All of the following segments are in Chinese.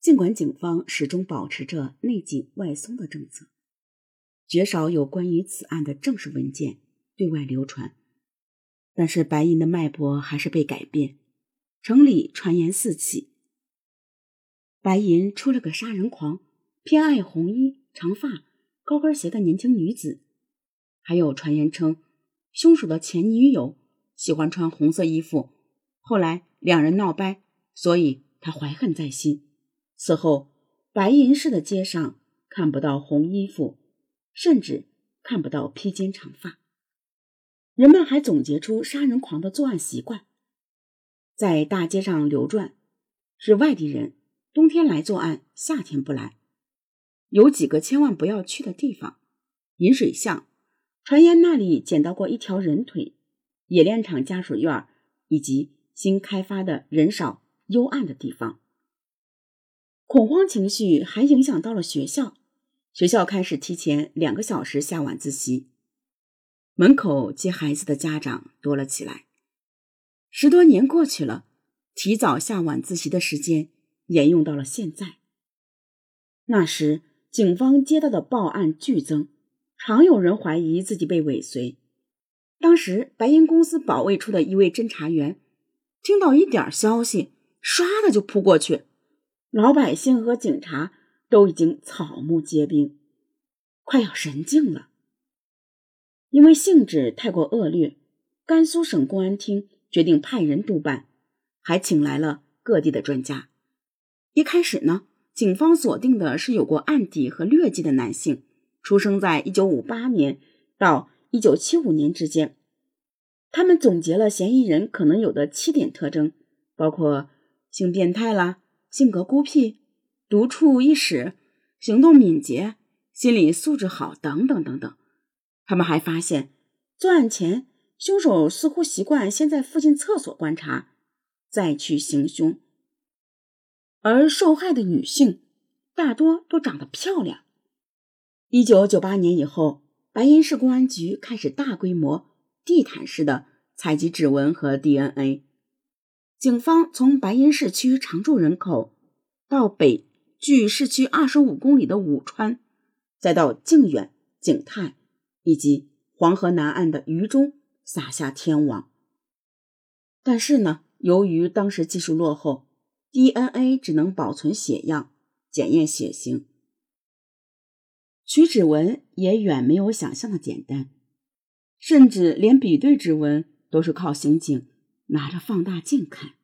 尽管警方始终保持着内紧外松的政策，绝少有关于此案的正式文件对外流传，但是白银的脉搏还是被改变，城里传言四起。白银出了个杀人狂，偏爱红衣长发、高跟鞋的年轻女子，还有传言称凶手的前女友喜欢穿红色衣服，后来两人闹掰，所以他怀恨在心。此后，白银市的街上看不到红衣服，甚至看不到披肩长发。人们还总结出杀人狂的作案习惯：在大街上流转，是外地人，冬天来作案，夏天不来。有几个千万不要去的地方：引水巷，传言那里捡到过一条人腿；冶炼厂家属院，以及新开发的人少幽暗的地方。恐慌情绪还影响到了学校，学校开始提前两个小时下晚自习，门口接孩子的家长多了起来。十多年过去了，提早下晚自习的时间沿用到了现在。那时，警方接到的报案剧增，常有人怀疑自己被尾随。当时，白银公司保卫处的一位侦查员听到一点消息，唰的就扑过去。老百姓和警察都已经草木皆兵，快要神经了。因为性质太过恶劣，甘肃省公安厅决定派人督办，还请来了各地的专家。一开始呢，警方锁定的是有过案底和劣迹的男性，出生在一九五八年到一九七五年之间。他们总结了嫌疑人可能有的七点特征，包括性变态啦。性格孤僻、独处一室、行动敏捷、心理素质好等等等等。他们还发现，作案前凶手似乎习惯先在附近厕所观察，再去行凶。而受害的女性大多都长得漂亮。一九九八年以后，白银市公安局开始大规模、地毯式的采集指纹和 DNA。警方从白银市区常住人口，到北距市区二十五公里的武川，再到靖远、景泰，以及黄河南岸的榆中，撒下天网。但是呢，由于当时技术落后，DNA 只能保存血样，检验血型，取指纹也远没有想象的简单，甚至连比对指纹都是靠刑警。拿着放大镜看，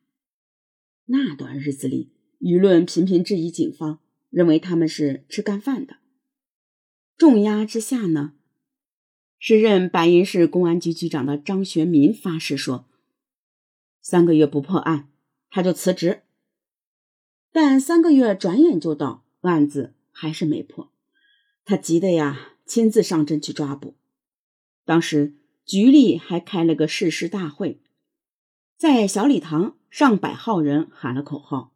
那段日子里，舆论频频质疑警方，认为他们是吃干饭的。重压之下呢，时任白银市公安局局长的张学民发誓说：“三个月不破案，他就辞职。”但三个月转眼就到，案子还是没破，他急得呀，亲自上阵去抓捕。当时局里还开了个誓师大会。在小礼堂，上百号人喊了口号。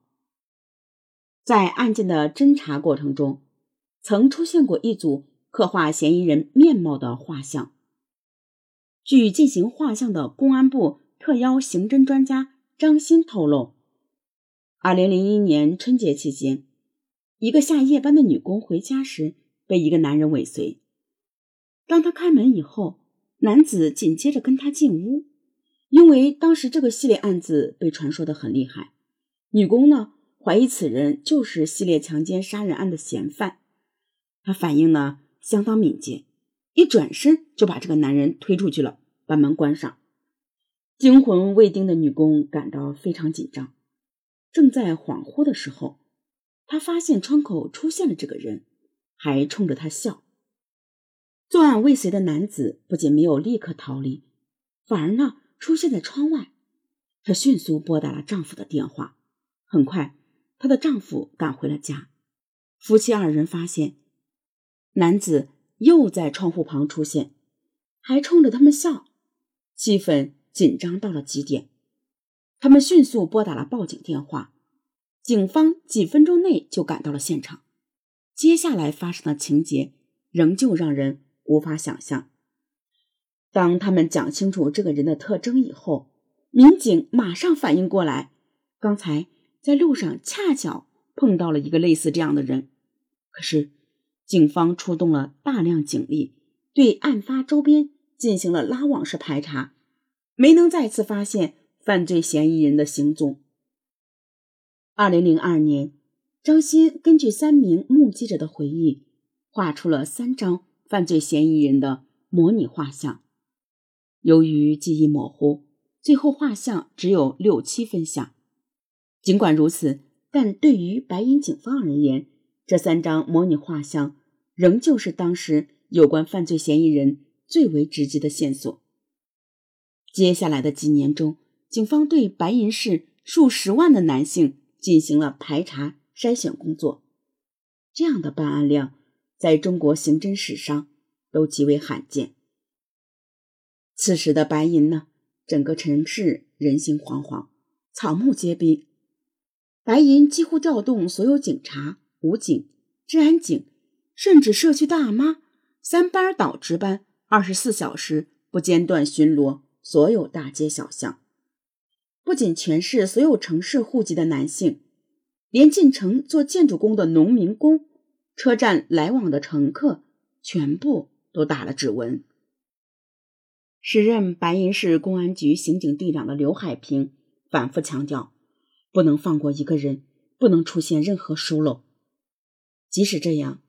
在案件的侦查过程中，曾出现过一组刻画嫌疑人面貌的画像。据进行画像的公安部特邀刑侦专家张鑫透露，二零零一年春节期间，一个下夜班的女工回家时被一个男人尾随。当她开门以后，男子紧接着跟她进屋。因为当时这个系列案子被传说的很厉害，女工呢怀疑此人就是系列强奸杀人案的嫌犯，她反应呢相当敏捷，一转身就把这个男人推出去了，把门关上。惊魂未定的女工感到非常紧张，正在恍惚的时候，她发现窗口出现了这个人，还冲着她笑。作案未遂的男子不仅没有立刻逃离，反而呢。出现在窗外，她迅速拨打了丈夫的电话。很快，她的丈夫赶回了家。夫妻二人发现男子又在窗户旁出现，还冲着他们笑，气氛紧张到了极点。他们迅速拨打了报警电话，警方几分钟内就赶到了现场。接下来发生的情节仍旧让人无法想象。当他们讲清楚这个人的特征以后，民警马上反应过来，刚才在路上恰巧碰到了一个类似这样的人，可是警方出动了大量警力，对案发周边进行了拉网式排查，没能再次发现犯罪嫌疑人的行踪。二零零二年，张鑫根据三名目击者的回忆，画出了三张犯罪嫌疑人的模拟画像。由于记忆模糊，最后画像只有六七分像。尽管如此，但对于白银警方而言，这三张模拟画像仍旧是当时有关犯罪嫌疑人最为直接的线索。接下来的几年中，警方对白银市数十万的男性进行了排查筛选工作，这样的办案量在中国刑侦史上都极为罕见。此时的白银呢，整个城市人心惶惶，草木皆兵。白银几乎调动所有警察、武警、治安警，甚至社区大妈，三班倒值班，二十四小时不间断巡逻所有大街小巷。不仅全市所有城市户籍的男性，连进城做建筑工的农民工、车站来往的乘客，全部都打了指纹。时任白银市公安局刑警队长的刘海平反复强调。不能放过一个人，不能出现任何疏漏。即使这样，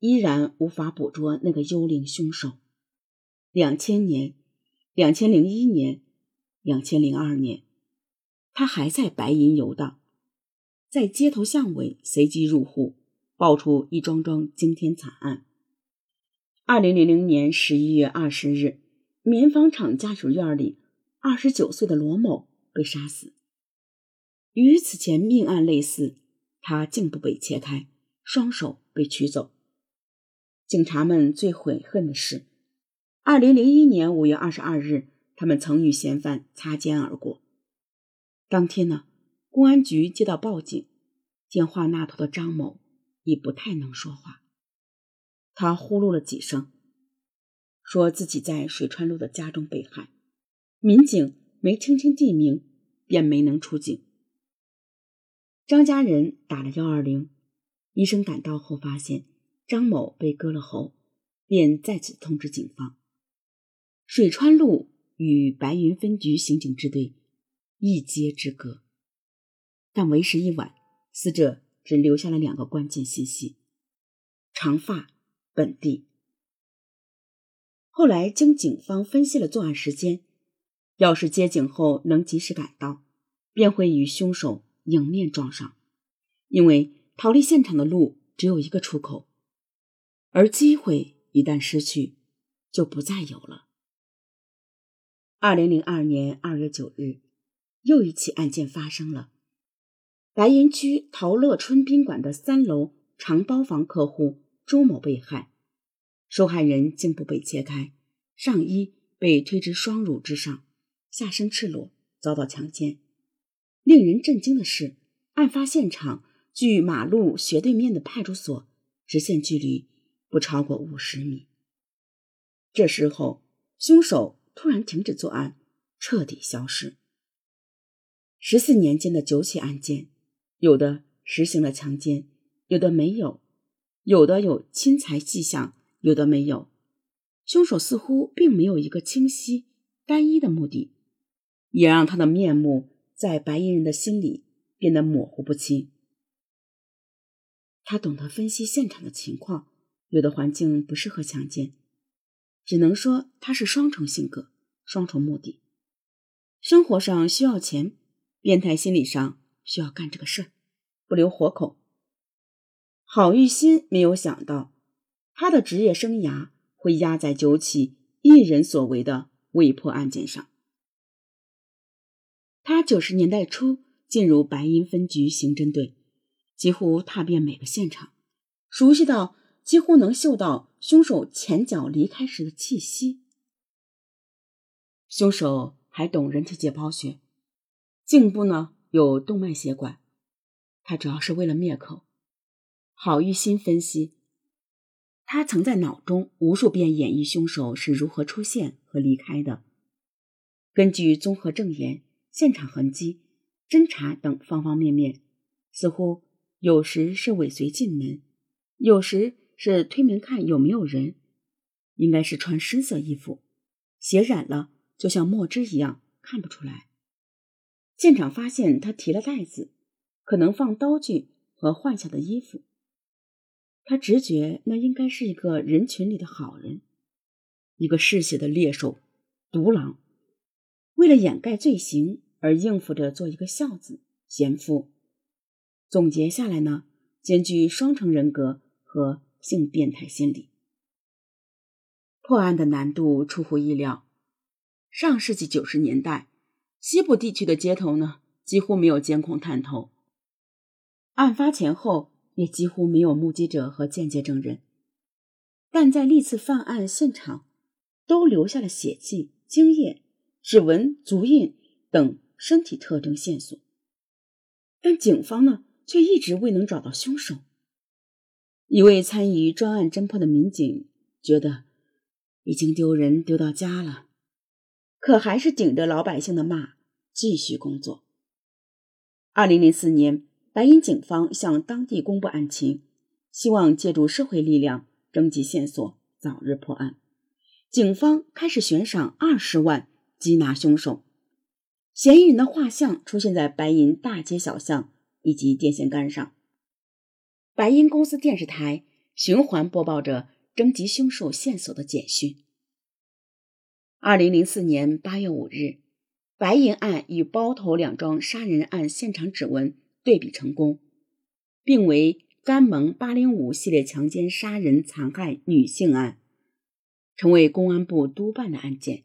依然无法捕捉那个幽灵凶手。两千年、两千零一年、两千零二年，他还在白银游荡，在街头巷尾随机入户，爆出一桩桩惊天惨案。二零零零年十一月二十日，棉纺厂家属院里，二十九岁的罗某被杀死。与此前命案类似，他颈部被切开，双手被取走。警察们最悔恨的是，二零零一年五月二十二日，他们曾与嫌犯擦肩而过。当天呢，公安局接到报警，电话那头的张某已不太能说话，他呼噜了几声，说自己在水川路的家中被害。民警没听清地名，便没能出警。张家人打了幺二零，医生赶到后发现张某被割了喉，便再次通知警方。水川路与白云分局刑警支队一街之隔，但为时已晚，死者只留下了两个关键信息：长发、本地。后来经警方分析了作案时间，要是接警后能及时赶到，便会与凶手。迎面撞上，因为逃离现场的路只有一个出口，而机会一旦失去，就不再有了。二零零二年二月九日，又一起案件发生了。白云区陶乐春宾馆的三楼长包房客户周某被害，受害人颈部被切开，上衣被推至双乳之上，下身赤裸，遭到强奸。令人震惊的是，案发现场距马路斜对面的派出所直线距离不超过五十米。这时候，凶手突然停止作案，彻底消失。十四年间的九起案件，有的实行了强奸，有的没有；有的有侵财迹象，有的没有。凶手似乎并没有一个清晰、单一的目的，也让他的面目。在白衣人的心里变得模糊不清。他懂得分析现场的情况，有的环境不适合强奸，只能说他是双重性格、双重目的。生活上需要钱，变态心理上需要干这个事儿，不留活口。郝玉新没有想到，他的职业生涯会压在九起一人所为的未破案件上。他九十年代初进入白银分局刑侦队，几乎踏遍每个现场，熟悉到几乎能嗅到凶手前脚离开时的气息。凶手还懂人体解剖学，颈部呢有动脉血管，他主要是为了灭口。郝玉新分析，他曾在脑中无数遍演绎凶手是如何出现和离开的，根据综合证言。现场痕迹、侦查等方方面面，似乎有时是尾随进门，有时是推门看有没有人。应该是穿深色衣服，血染了就像墨汁一样看不出来。现场发现他提了袋子，可能放刀具和换下的衣服。他直觉那应该是一个人群里的好人，一个嗜血的猎手、独狼，为了掩盖罪行而应付着做一个孝子、贤夫。总结下来呢，兼具双重人格和性变态心理。破案的难度出乎意料。上世纪九十年代，西部地区的街头呢几乎没有监控探头，案发前后也几乎没有目击者和间接证人，但在历次犯案现场都留下了血迹、精液、指纹、足印等身体特征线索，但警方呢却一直未能找到凶手。一位参与专案侦破的民警觉得。已经丢人丢到家了，可还是顶着老百姓的骂继续工作。二零零四年，白银警方向当地公布案情，希望借助社会力量征集线索，早日破案。警方开始悬赏二十万缉拿凶手，嫌疑人的画像出现在白银大街小巷以及电线杆上。白银公司电视台循环播报着。征集凶手线索的简讯。二零零四年八月五日，白银案与包头两桩杀人案现场指纹对比成功，并为甘蒙八零五系列强奸杀人残害女性案，成为公安部督办的案件。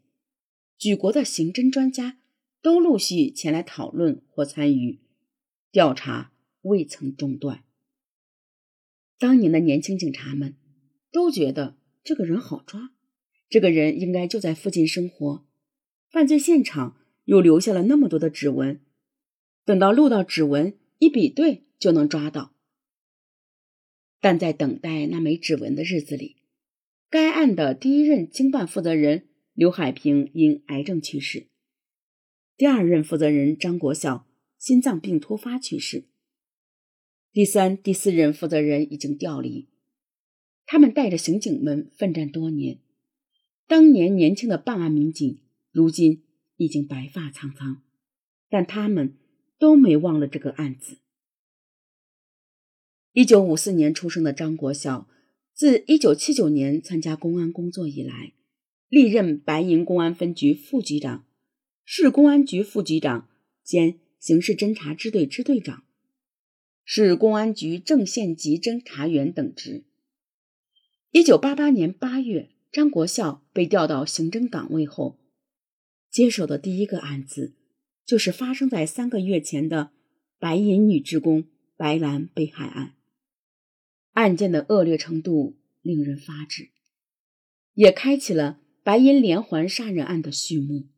举国的刑侦专家都陆续前来讨论或参与调查，未曾中断。当年的年轻警察们。都觉得这个人好抓，这个人应该就在附近生活，犯罪现场又留下了那么多的指纹，等到录到指纹一比对就能抓到。但在等待那枚指纹的日子里，该案的第一任经办负责人刘海平因癌症去世，第二任负责人张国晓心脏病突发去世，第三、第四任负责人已经调离。他们带着刑警们奋战多年，当年年轻的办案民警如今已经白发苍苍，但他们都没忘了这个案子。一九五四年出生的张国孝，自一九七九年参加公安工作以来，历任白银公安分局副局长、市公安局副局长兼刑事侦查支队支队长、市公安局正县级侦查员等职。一九八八年八月，张国孝被调到刑侦岗位后，接手的第一个案子就是发生在三个月前的白银女职工白兰被害案。案件的恶劣程度令人发指，也开启了白银连环杀人案的序幕。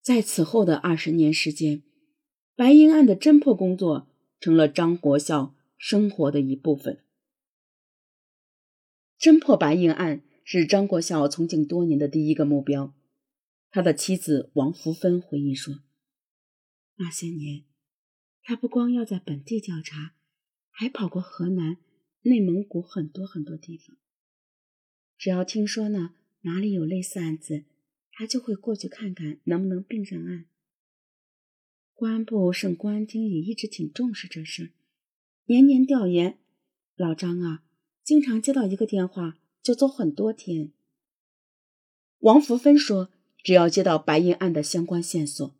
在此后的二十年时间，白银案的侦破工作成了张国孝生活的一部分。侦破白银案是张国孝从警多年的第一个目标。他的妻子王福芬回忆说：“那些年，他不光要在本地调查，还跑过河南、内蒙古很多很多地方。只要听说呢哪里有类似案子，他就会过去看看能不能并上案。公安部省公安厅也一直挺重视这事，年年调研。老张啊。”经常接到一个电话就走很多天。王福芬说：“只要接到白银案的相关线索，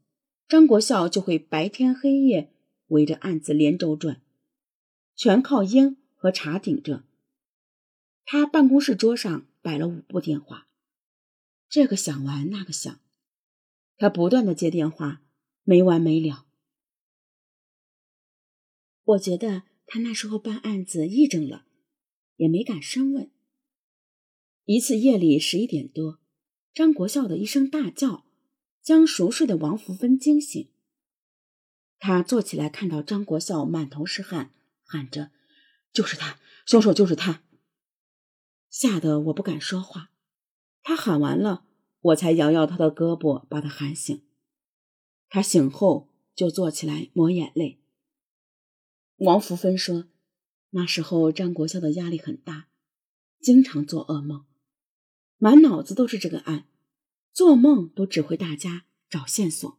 张国孝就会白天黑夜围着案子连轴转，全靠烟和茶顶着。他办公室桌上摆了五部电话，这个响完那个响，他不断的接电话，没完没了。我觉得他那时候办案子癔症了。”也没敢深问。一次夜里十一点多，张国孝的一声大叫，将熟睡的王福芬惊醒。他坐起来，看到张国孝满头是汗，喊着：“就是他，凶手就是他！”吓得我不敢说话。他喊完了，我才摇摇他的胳膊，把他喊醒。他醒后就坐起来抹眼泪。王福芬说，那时候张国孝的压力很大，经常做噩梦，满脑子都是这个案，做梦都指挥大家找线索。